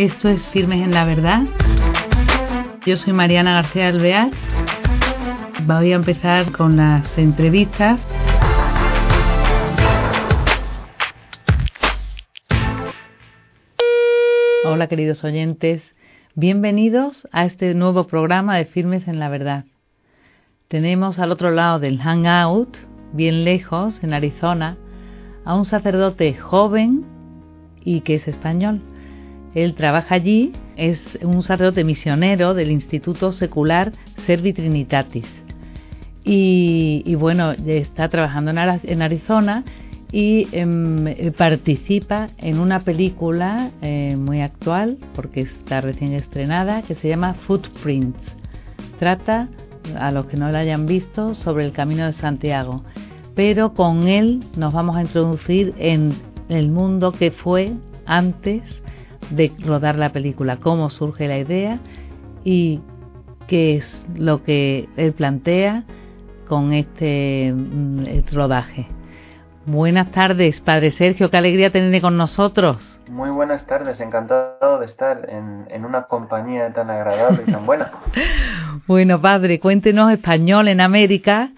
Esto es Firmes en la Verdad. Yo soy Mariana García Alvear. Voy a empezar con las entrevistas. Hola queridos oyentes, bienvenidos a este nuevo programa de Firmes en la Verdad. Tenemos al otro lado del Hangout, bien lejos, en Arizona, a un sacerdote joven y que es español. Él trabaja allí, es un sacerdote misionero del Instituto Secular Servi Trinitatis. Y, bueno, está trabajando en Arizona y em, participa en una película eh, muy actual, porque está recién estrenada, que se llama Footprints. Trata, a los que no la hayan visto, sobre el Camino de Santiago. Pero con él nos vamos a introducir en el mundo que fue antes de rodar la película, cómo surge la idea y qué es lo que él plantea con este mm, rodaje. Buenas tardes, Padre Sergio, qué alegría tenerle con nosotros. Muy buenas tardes, encantado de estar en, en una compañía tan agradable y tan buena. bueno, Padre, cuéntenos español en América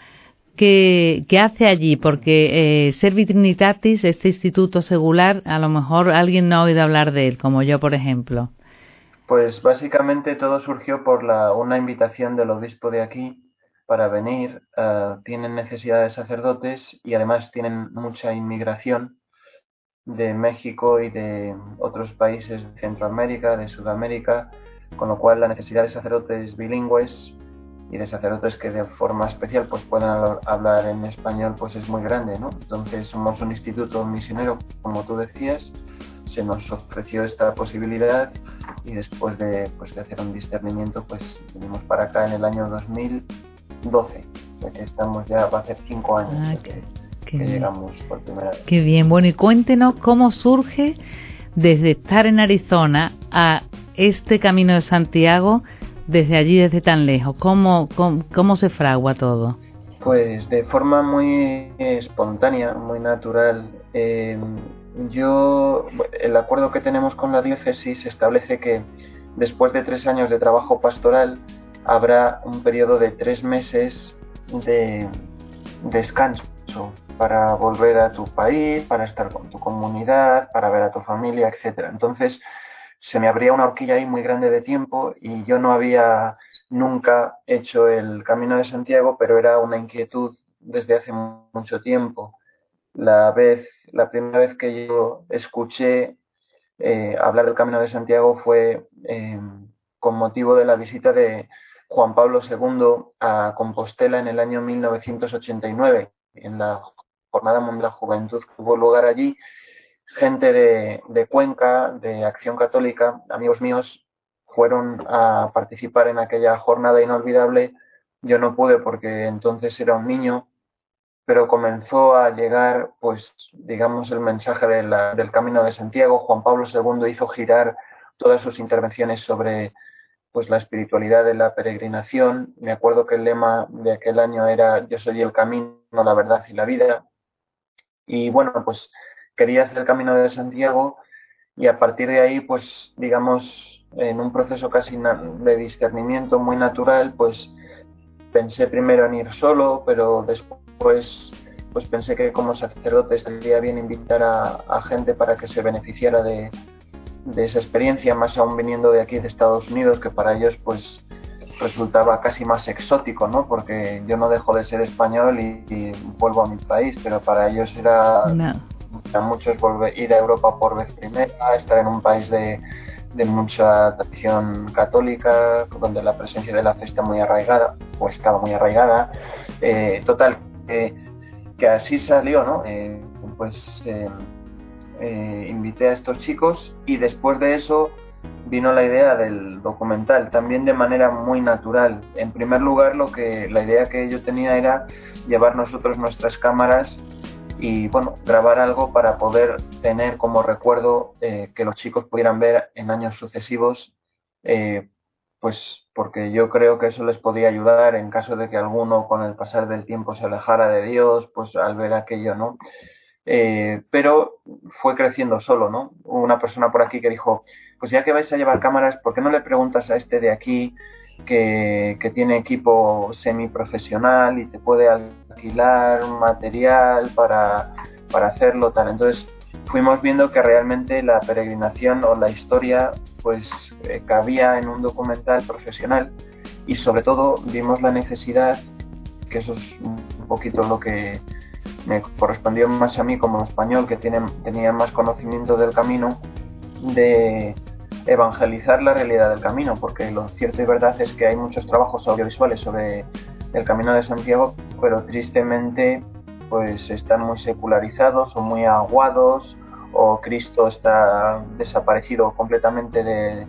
¿Qué, hace allí? Porque eh, este instituto secular, a lo mejor alguien no ha oído hablar de él, como yo, por ejemplo. Pues básicamente todo surgió por la, una invitación del obispo de aquí para venir. Eh, tienen necesidad de sacerdotes y además tienen mucha inmigración de México y de otros países de Centroamérica, de Sudamérica, con lo cual la necesidad de sacerdotes bilingües y de sacerdotes que de forma especial pues puedan hablar en español pues es muy grande, ¿no? Entonces somos un instituto misionero, como tú decías, se nos ofreció esta posibilidad y después de, pues, de hacer un discernimiento pues venimos para acá en el año 2012, ya que estamos ya, va a ser cinco años ah, que, llegamos por primera vez. Qué bien, bueno y cuéntenos cómo surge desde estar en Arizona a este Camino de Santiago desde allí, desde tan lejos? ¿Cómo, cómo, se fragua todo? Pues de forma muy espontánea, muy natural. Eh, yo, el acuerdo que tenemos con la diócesis establece que después de tres años de trabajo pastoral habrá un periodo de tres meses de descanso para volver a tu país, para estar con tu comunidad, para ver a tu familia, etcétera. Entonces, se me abría una horquilla ahí muy grande de tiempo y yo no había nunca hecho el Camino de Santiago, pero era una inquietud desde hace mucho tiempo. La vez, la primera vez que yo escuché eh, hablar del Camino de Santiago fue eh, con motivo de la visita de Juan Pablo II a Compostela en el año 1989, en la Jornada Mundial de la Juventud que hubo lugar allí gente de, Cuenca, de Acción Católica, amigos míos, fueron a participar en aquella jornada inolvidable. Yo no pude porque entonces era un niño, pero comenzó a llegar, pues, digamos, el mensaje del Camino de Santiago. Juan Pablo II hizo girar todas sus intervenciones sobre pues la espiritualidad de la peregrinación. Me acuerdo que el lema de aquel año era Yo soy el camino, la verdad y la vida. Y bueno, pues quería hacer el camino de Santiago y a partir de ahí, pues digamos, en un proceso casi de discernimiento muy natural, pues pensé primero en ir solo, pero después pues pensé que como sacerdote estaría bien invitar a, gente para que se beneficiara de, esa experiencia, más aún viniendo de aquí de Estados Unidos, que para ellos pues resultaba casi más exótico, ¿no? Porque yo no dejo de ser español y, vuelvo a mi país, pero para ellos era a muchos volver, ir a Europa por vez primera, estar en un país de, mucha tradición católica, donde la presencia de la fe está muy arraigada, o estaba muy arraigada. Eh, total, que así salió, ¿no? Eh, pues eh, invité a estos chicos y después de eso vino la idea del documental, también de manera muy natural. En primer lugar, lo que la idea que yo tenía era llevar nosotros nuestras cámaras y bueno, grabar algo para poder tener como recuerdo eh, que los chicos pudieran ver en años sucesivos, eh, pues porque yo creo que eso les podía ayudar en caso de que alguno con el pasar del tiempo se alejara de Dios, pues al ver aquello, ¿no? Eh, pero fue creciendo solo, ¿no? Una persona por aquí que dijo, pues ya que vais a llevar cámaras, ¿por qué no le preguntas a este de aquí que, que tiene equipo semiprofesional y te puede alquilar material para, para hacerlo tal? Entonces fuimos viendo que realmente la peregrinación o la historia pues eh, cabía en un documental profesional y sobre todo vimos la necesidad, que eso es un poquito lo que me correspondió más a mí como español que tiene, tenía más conocimiento del camino, de evangelizar la realidad del camino, porque lo cierto y verdad es que hay muchos trabajos audiovisuales sobre el camino de Santiago, pero tristemente pues están muy secularizados o muy aguados o Cristo está desaparecido completamente de,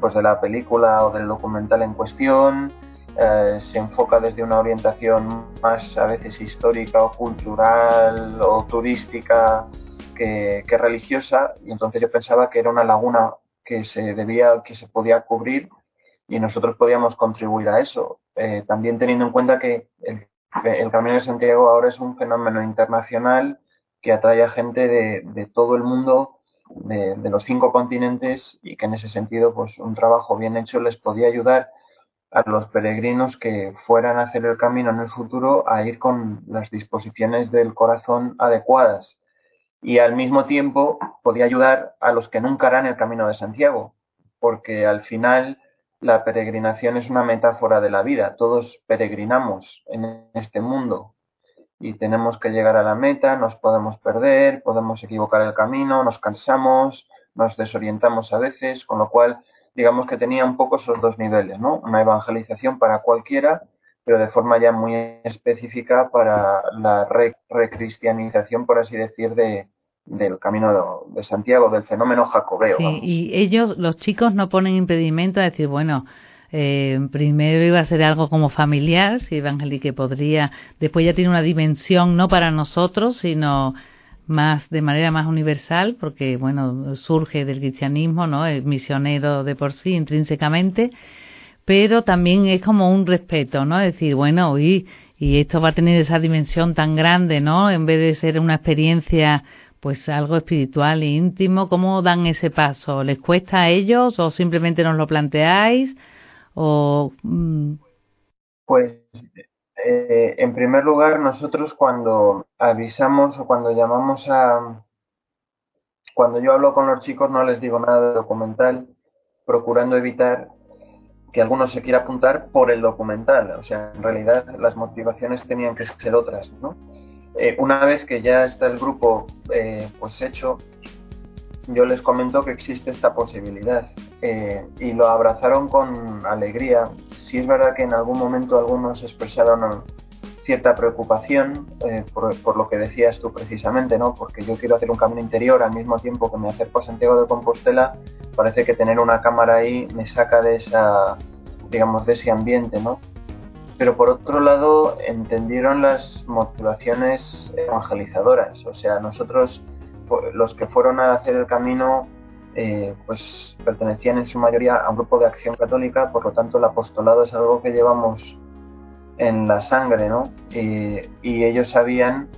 pues de la película o del documental en cuestión, eh, se enfoca desde una orientación más a veces histórica o cultural o turística que, que religiosa y entonces yo pensaba que era una laguna que se debía, que se podía cubrir y nosotros podíamos contribuir a eso. Eh, también teniendo en cuenta que el, Camino de Santiago ahora es un fenómeno internacional que atrae a gente de, todo el mundo, de, de, los cinco continentes y que en ese sentido, pues un trabajo bien hecho les podía ayudar a los peregrinos que fueran a hacer el camino en el futuro a ir con las disposiciones del corazón adecuadas y al mismo tiempo podía ayudar a los que nunca harán el camino de Santiago, porque al final la peregrinación es una metáfora de la vida, todos peregrinamos en este mundo y tenemos que llegar a la meta, nos podemos perder, podemos equivocar el camino, nos cansamos, nos desorientamos a veces, con lo cual digamos que tenía un poco esos dos niveles, ¿no? Una evangelización para cualquiera pero de forma ya muy específica para la recristianización, por así decir, de, del camino de Santiago, del fenómeno jacobeo. Sí, y ellos, los chicos, no ponen impedimento a decir, bueno, eh, primero iba a ser algo como familiar, si que podría, después ya tiene una dimensión no para nosotros, sino más de manera más universal, porque bueno, surge del cristianismo, ¿no? Es misionero de por sí, intrínsecamente, pero también es como un respeto, ¿no? Decir, bueno, y, y esto va a tener esa dimensión tan grande, ¿no? En vez de ser una experiencia, pues algo espiritual e íntimo, ¿cómo dan ese paso? ¿Les cuesta a ellos o simplemente nos lo planteáis? O, mm? Pues, eh, en primer lugar, nosotros cuando avisamos o cuando llamamos a... Cuando yo hablo con los chicos no les digo nada de documental, procurando evitar que alguno se quiera apuntar por el documental. O sea, en realidad las motivaciones tenían que ser otras, ¿no? Eh, una vez que ya está el grupo eh, pues hecho, yo les comento que existe esta posibilidad eh, y lo abrazaron con alegría. Si es verdad que en algún momento algunos expresaron cierta preocupación eh, por, por, lo que decías tú precisamente, ¿no? Porque yo quiero hacer un camino interior al mismo tiempo que me acerco a Santiago de Compostela, parece que tener una cámara ahí me saca de esa, digamos, de ese ambiente, ¿no? Pero por otro lado, entendieron las motivaciones evangelizadoras, o sea, nosotros, los que fueron a hacer el camino, eh, pues pertenecían en su mayoría a un grupo de acción católica, por lo tanto el apostolado es algo que llevamos en la sangre, ¿no? Y, ellos sabían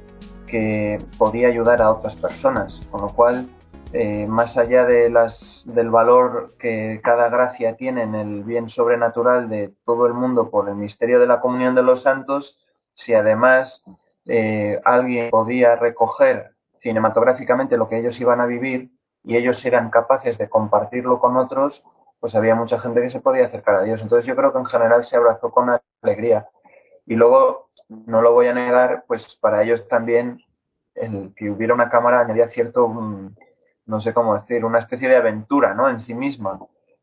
que podía ayudar a otras personas, con lo cual, eh, más allá de las, del valor que cada gracia tiene en el bien sobrenatural de todo el mundo por el misterio de la comunión de los santos, si además eh, alguien podía recoger cinematográficamente lo que ellos iban a vivir y ellos eran capaces de compartirlo con otros, pues había mucha gente que se podía acercar a Dios. Entonces yo creo que en general se abrazó con alegría. Y luego, no lo voy a negar, pues para ellos también el que hubiera una cámara añadía cierto, mm, no sé cómo decir, una especie de aventura, ¿no? En sí misma,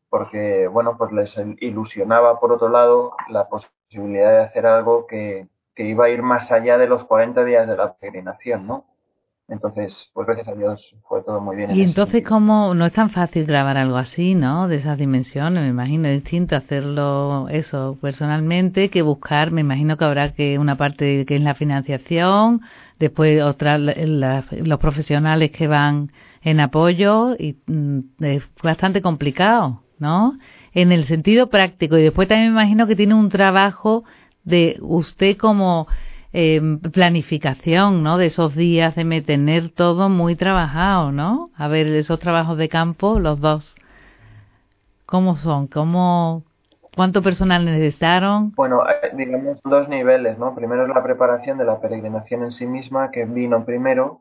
porque, bueno, pues les ilusionaba, por otro lado, la posibilidad de hacer algo que, que iba a ir más allá de los 40 días de la peregrinación, ¿no? Entonces, pues gracias a Dios fue todo muy bien. Y entonces, ¿cómo? No es tan fácil grabar algo así, ¿no? De esas dimensiones, me imagino, es distinto hacerlo eso personalmente que buscar, me imagino que habrá que una parte que es la financiación, después otra, los profesionales que van en apoyo y mm, es bastante complicado, ¿no? En el sentido práctico y después también me imagino que tiene un trabajo de usted como eh, planificación, ¿no? De esos días, de tener todo muy trabajado, ¿no? A ver, esos trabajos de campo, los dos. ¿Cómo son? ¿Cómo, ¿Cuánto personal necesitaron? Bueno, eh, digamos dos niveles, ¿no? Primero es la preparación de la peregrinación en sí misma, que vino primero,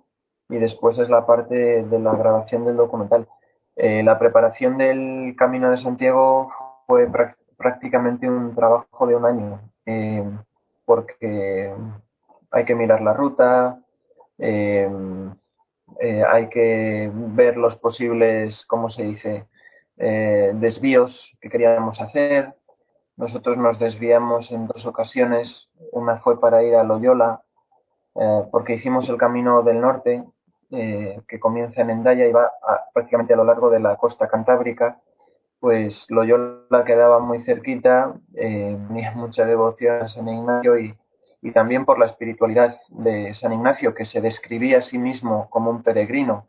y después es la parte de la grabación del documental. Eh, la preparación del Camino de Santiago fue prácticamente un trabajo de un año, eh, porque hay que mirar la ruta, hay que ver los posibles, ¿cómo se dice?, desvíos que queríamos hacer, nosotros nos desviamos en dos ocasiones. Una fue para ir a Loyola, eh, porque hicimos el camino del norte, eh, que comienza en Endaya y va prácticamente a lo largo de la costa cantábrica. Pues Loyola quedaba muy cerquita, eh, tenía mucha devoción a San Ignacio y, también por la espiritualidad de San Ignacio, que se describía a sí mismo como un peregrino,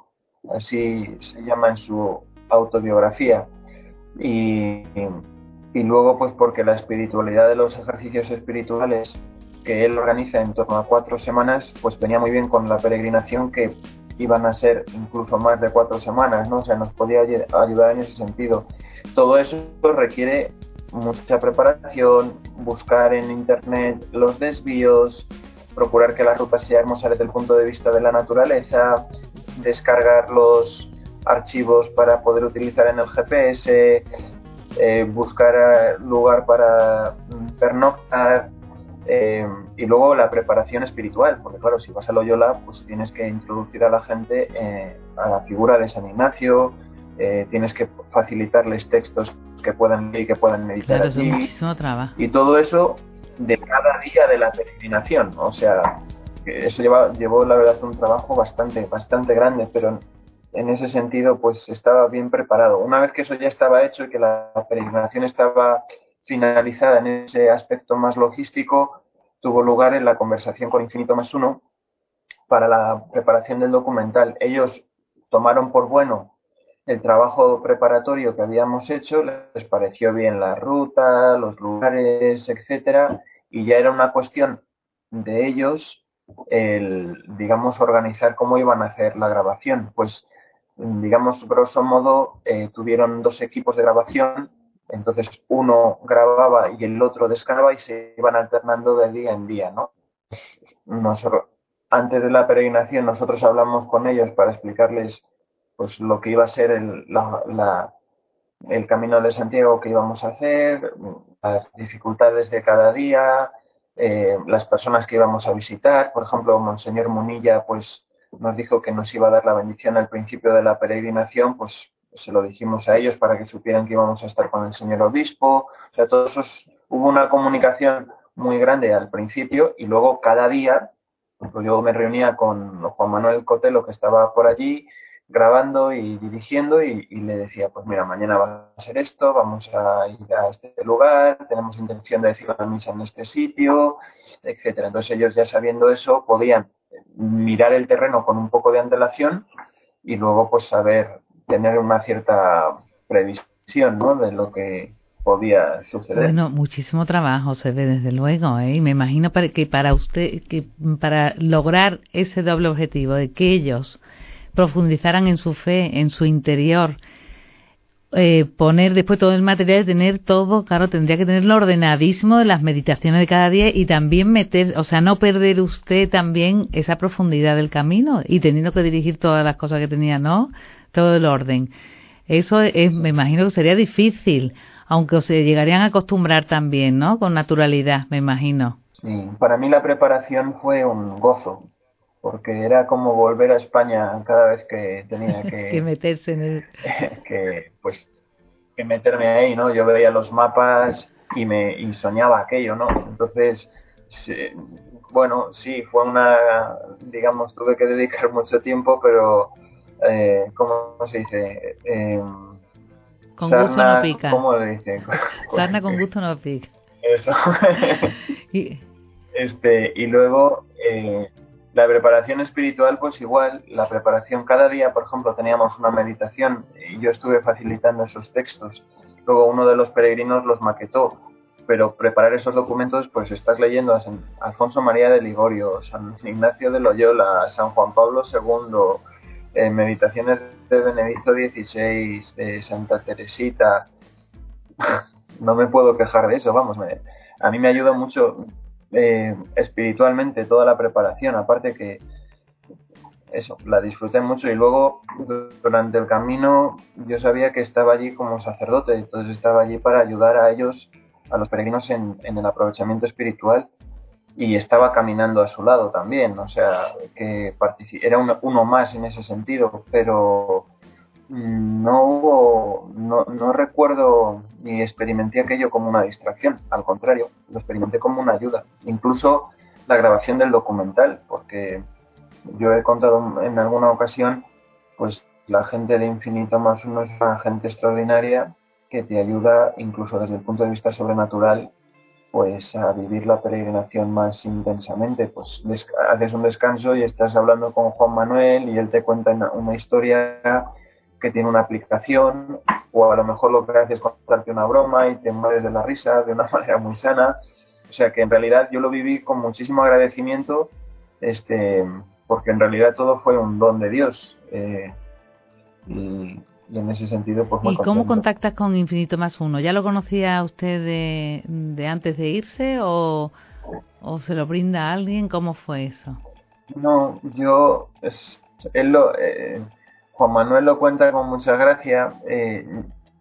así se llama en su autobiografía. Y luego pues porque la espiritualidad de los ejercicios espirituales que él organiza en torno a cuatro semanas pues venía muy bien con la peregrinación que iban a ser incluso más de cuatro semanas, ¿no? O sea, nos podía ayudar en ese sentido. Todo eso requiere mucha preparación, buscar en internet los desvíos, procurar que la ruta sea hermosa desde el punto de vista de la naturaleza, descargar los archivos para poder utilizar en el GPS, eh, buscar eh, lugar para pernoctar eh, y luego la preparación espiritual, porque claro, si vas a Loyola, pues tienes que introducir a la gente a la figura de San Ignacio, tienes que facilitarles textos que puedan leer y que puedan meditar allí. Y todo eso de cada día de la peregrinación, o sea, eso lleva, llevó la verdad un trabajo bastante, bastante grande, pero en ese sentido, pues estaba bien preparado. Una vez que eso ya estaba hecho y que la peregrinación estaba finalizada en ese aspecto más logístico, tuvo lugar en la conversación con Infinito más uno para la preparación del documental. Ellos tomaron por bueno el trabajo preparatorio que habíamos hecho, les pareció bien la ruta, los lugares, etcétera, y ya era una cuestión de ellos el, digamos, organizar cómo iban a hacer la grabación. Pues digamos, grosso modo, eh, tuvieron dos equipos de grabación, entonces uno grababa y el otro descargaba y se iban alternando de día en día, ¿no? antes de la peregrinación nosotros hablamos con ellos para explicarles pues lo que iba a ser el camino de Santiago que íbamos a hacer, las dificultades de cada día, eh, las personas que íbamos a visitar, por ejemplo, Monseñor Munilla, pues nos dijo que nos iba a dar la bendición al principio de la peregrinación, pues se lo dijimos a ellos para que supieran que íbamos a estar con el señor obispo. O sea, todos esos, hubo una comunicación muy grande al principio y luego cada día, pues yo me reunía con Juan Manuel Cotelo que estaba por allí grabando y dirigiendo y, le decía, pues mira, mañana va a ser esto, vamos a ir a este lugar, tenemos intención de decir la misa en este sitio, etcétera. Entonces ellos ya sabiendo eso podían mirar el terreno con un poco de antelación y luego pues saber tener una cierta previsión ¿no? de lo que podía suceder. Bueno, muchísimo trabajo se ve desde luego, ¿eh? y me imagino que para usted, que para lograr ese doble objetivo de que ellos profundizaran en su fe, en su interior, eh, poner después todo el material, tener todo, claro, tendría que tenerlo ordenadísimo de las meditaciones de cada día y también meter, o sea, no perder usted también esa profundidad del camino y teniendo que dirigir todas las cosas que tenía, ¿no? Todo el orden. Eso es, me imagino que sería difícil, aunque se llegarían a acostumbrar también, ¿no? Con naturalidad, me imagino. Sí, para mí la preparación fue un gozo, porque era como volver a España cada vez que tenía que, meterse en el que pues que meterme ahí no yo veía los mapas y me y soñaba aquello no entonces bueno sí fue una digamos tuve que dedicar mucho tiempo pero eh, cómo se dice eh, con gusto no pica. cómo le dicen sarna con gusto no pica. Eso. Este y luego eh, la preparación espiritual, pues igual, la preparación cada día, por ejemplo, teníamos una meditación y yo estuve facilitando esos textos. Luego uno de los peregrinos los maquetó, pero preparar esos documentos, pues estás leyendo a San Alfonso María de Ligorio, San Ignacio de Loyola, San Juan Pablo II, eh, meditaciones de Benedicto XVI, de Santa Teresita, no me puedo quejar de eso, vamos, a mí me ayuda mucho eh, espiritualmente toda la preparación, aparte que eso, la disfruté mucho y luego durante el camino yo sabía que estaba allí como sacerdote, entonces estaba allí para ayudar a ellos, a los peregrinos en, el aprovechamiento espiritual y estaba caminando a su lado también, o sea, que era uno más en ese sentido, pero no hubo, no, no recuerdo ni experimenté aquello como una distracción, al contrario, lo experimenté como una ayuda. Incluso la grabación del documental, porque yo he contado en alguna ocasión, pues la gente de Infinito más uno es una gente extraordinaria que te ayuda incluso desde el punto de vista sobrenatural pues a vivir la peregrinación más intensamente. Pues haces un descanso y estás hablando con Juan Manuel y él te cuenta una historia que tiene una aplicación, o a lo mejor lo que haces es contarte una broma y te mueres de la risa de una manera muy sana. O sea que en realidad yo lo viví con muchísimo agradecimiento, este, porque en realidad todo fue un don de Dios. Eh, y, en ese sentido, pues ¿Y cómo contactas con Infinito Más Uno? ¿Ya lo conocía usted de, antes de irse o, o, se lo brinda a alguien? ¿Cómo fue eso? No, yo, es, él lo, eh, Juan Manuel lo cuenta con mucha gracia. Eh,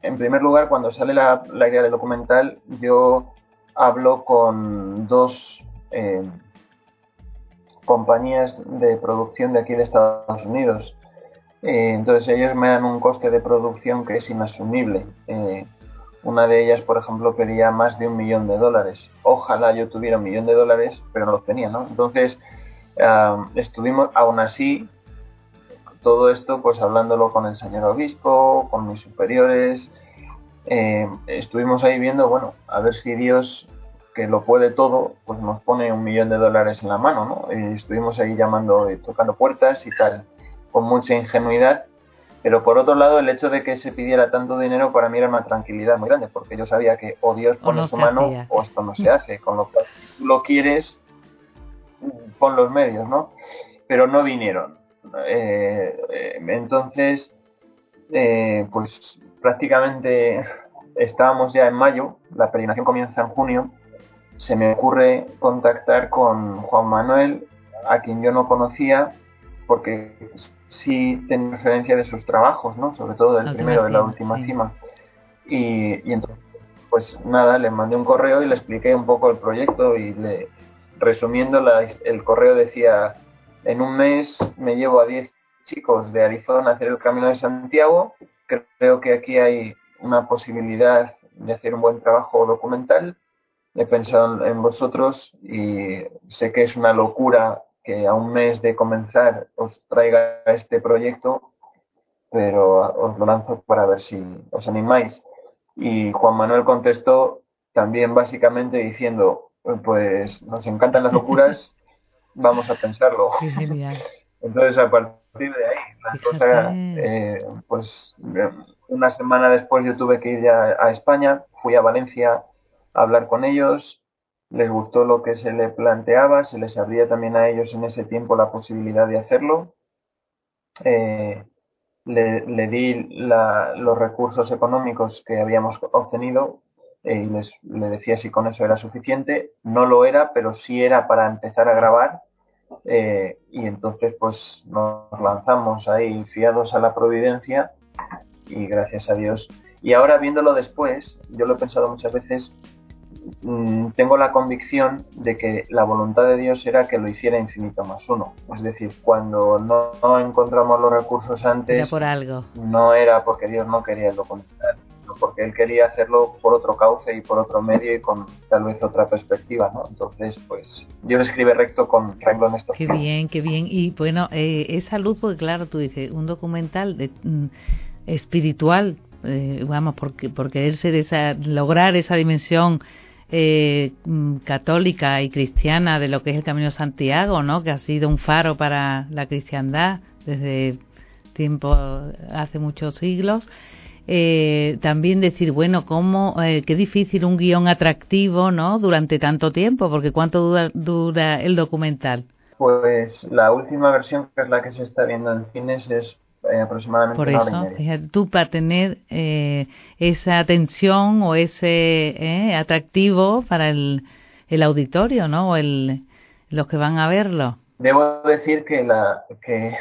en primer lugar, cuando sale la, idea del documental, yo hablo con dos eh, compañías de producción de aquí de Estados Unidos. Eh, entonces ellos me dan un coste de producción que es inasumible. una de ellas, por ejemplo, pedía más de un millón de dólares. Ojalá yo tuviera un millón de dólares, pero no los tenía, ¿no? Entonces, estuvimos, aún así, todo esto pues hablándolo con el señor obispo, con mis superiores, eh, estuvimos ahí viendo, bueno, a ver si Dios, que lo puede todo, pues nos pone un millón de dólares en la mano, ¿no? Y estuvimos ahí llamando y tocando puertas y tal, con mucha ingenuidad, pero por otro lado, el hecho de que se pidiera tanto dinero para mí era una tranquilidad muy grande, porque yo sabía que o Dios pone su mano o esto no se hace, con lo cual lo quieres, pon los medios, ¿no? Pero no vinieron. Eh, eh, entonces, eh, pues prácticamente estábamos ya en mayo, la peregrinación comienza en junio, se me ocurre contactar con Juan Manuel, a quien yo no conocía, porque sí tenía referencia de sus trabajos, ¿no? Sobre todo del primero, de la última cima. Y, entonces, pues nada, le mandé un correo y le expliqué un poco el proyecto y le, resumiendo, el correo decía, en un mes me llevo a 10 chicos de Arizona a hacer el Camino de Santiago. Creo que aquí hay una posibilidad de hacer un buen trabajo documental. He pensado en vosotros y sé que es una locura que a un mes de comenzar os traiga este proyecto, pero os lo lanzo para ver si os animáis. Y Juan Manuel contestó también básicamente diciendo, pues nos encantan las locuras, vamos a pensarlo. Entonces, a partir de ahí, la cosa, eh, pues una semana después yo tuve que ir ya a España, fui a Valencia a hablar con ellos, les gustó lo que se le planteaba, se les abría también a ellos en ese tiempo la posibilidad de hacerlo. Eh, le, di los recursos económicos que habíamos obtenido eh, y les, le decía si con eso era suficiente. No lo era, pero sí era para empezar a grabar eh, y entonces pues nos lanzamos ahí fiados a la providencia y gracias a Dios. Y ahora viéndolo después, yo lo he pensado muchas veces, mm, tengo la convicción de que la voluntad de Dios era que lo hiciera infinito más uno. Es decir, cuando no, encontramos los recursos antes, por algo. no era porque Dios no quería lo contrario porque él quería hacerlo por otro cauce y por otro medio y con tal vez otra perspectiva, ¿no? Entonces, pues Dios escribe recto con renglones Qué bien, qué bien. Y bueno, eh, esa luz, porque claro, tú dices, un documental de, mm, espiritual, eh, vamos, porque, por querer ser esa, lograr esa dimensión eh, mm, católica y cristiana de lo que es el Camino Santiago, ¿no? Que ha sido un faro para la cristiandad desde tiempo, hace muchos siglos eh, también decir, bueno, cómo, eh, qué difícil un guion atractivo, ¿no? Durante tanto tiempo, porque ¿cuánto dura, dura el documental? Pues la última versión, que es la que se está viendo en cines, es eh, aproximadamente Por eso, tú para tener eh, esa atención o ese eh, atractivo para el, el auditorio, ¿no? O el, los que van a verlo. Debo decir que la que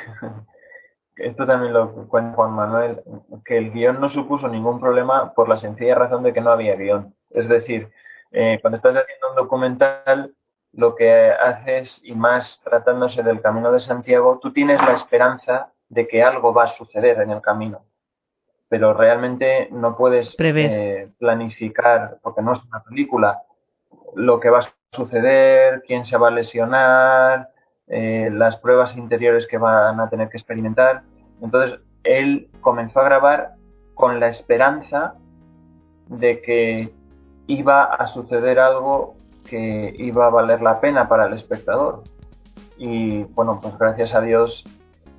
esto también lo cuenta Juan Manuel, que el guion no supuso ningún problema por la sencilla razón de que no había guion. Es decir, eh, cuando estás haciendo un documental, lo que haces, y más tratándose del Camino de Santiago, tú tienes la esperanza de que algo va a suceder en el camino. Pero realmente no puedes eh, planificar, porque no es una película, lo que va a suceder, quién se va a lesionar, eh, las pruebas interiores que van a tener que experimentar. Entonces, él comenzó a grabar con la esperanza de que iba a suceder algo que iba a valer la pena para el espectador. Y bueno, pues gracias a Dios,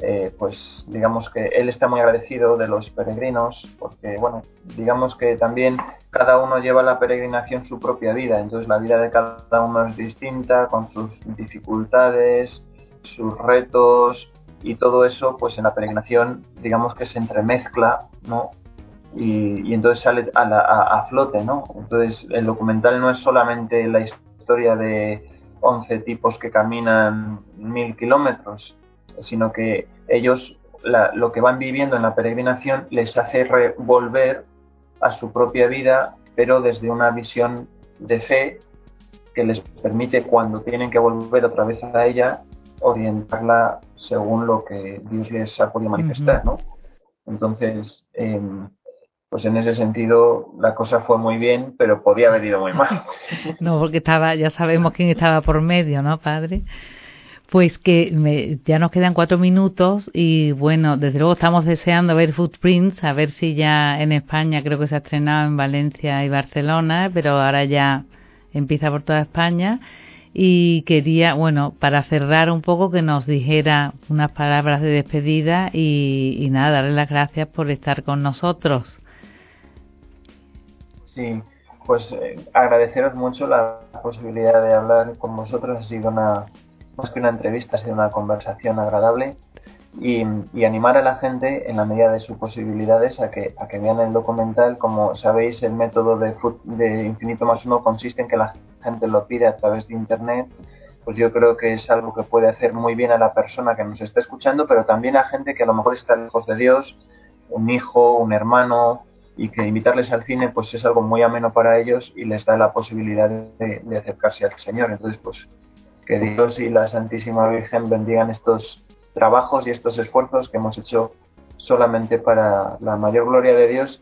eh, pues digamos que él está muy agradecido de los peregrinos, porque bueno, digamos que también cada uno lleva la peregrinación su propia vida, entonces la vida de cada uno es distinta, con sus dificultades, sus retos y todo eso, pues en la peregrinación digamos que se entremezcla, ¿no? Y, entonces sale a, a, flote, ¿no? Entonces el documental no es solamente la historia de 11 tipos que caminan mil kilómetros, sino que ellos lo que van viviendo en la peregrinación les hace volver a su propia vida, pero desde una visión de fe que les permite cuando tienen que volver otra vez a ella orientarla según lo que Dios les ha podido manifestar, ¿no? Entonces, em, pues en ese sentido la cosa fue muy bien, pero podía haber ido muy mal. no, porque estaba, ya sabemos quién estaba por medio, ¿no, padre? Pues que ya nos quedan cuatro minutos y bueno, desde luego estamos deseando ver Footprints, a ver si ya en España creo que se ha estrenado en Valencia y Barcelona, pero ahora ya empieza por toda España y quería, bueno, para cerrar un poco que nos dijera unas palabras de despedida y, y nada, darle las gracias por estar con nosotros. Sí, pues eh, agradeceros mucho la posibilidad de hablar con vosotros. Ha sido una, más que una entrevista, ha sido una conversación agradable y, animar a la gente en la medida de sus posibilidades a que, a que vean el documental. Como sabéis, el método de, de Infinito más uno consiste en que la gente lo pide a través de Internet. Pues yo creo que es algo que puede hacer muy bien a la persona que nos está escuchando, pero también a gente que a lo mejor está lejos de Dios, un hijo, un hermano, y que invitarles al cine pues es algo muy ameno para ellos y les da la posibilidad de, de acercarse al Señor. Entonces, pues que Dios y la Santísima Virgen bendigan estos trabajos y estos esfuerzos que hemos hecho solamente para la mayor gloria de Dios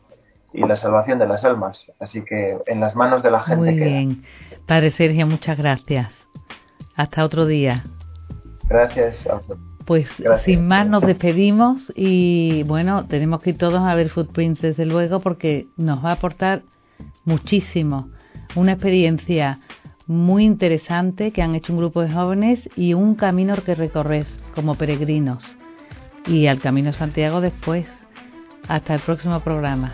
y la salvación de las almas. Así que en las manos de la gente. Muy bien. Padre Sergio, muchas gracias. Hasta otro día. Gracias. Pues sin más nos despedimos y bueno, tenemos que ir todos a ver Footprints desde luego porque nos va a aportar muchísimo. Una experiencia muy interesante que han hecho un grupo de jóvenes y un camino que recorrer como peregrinos. Y al Camino Santiago después. Hasta el próximo programa.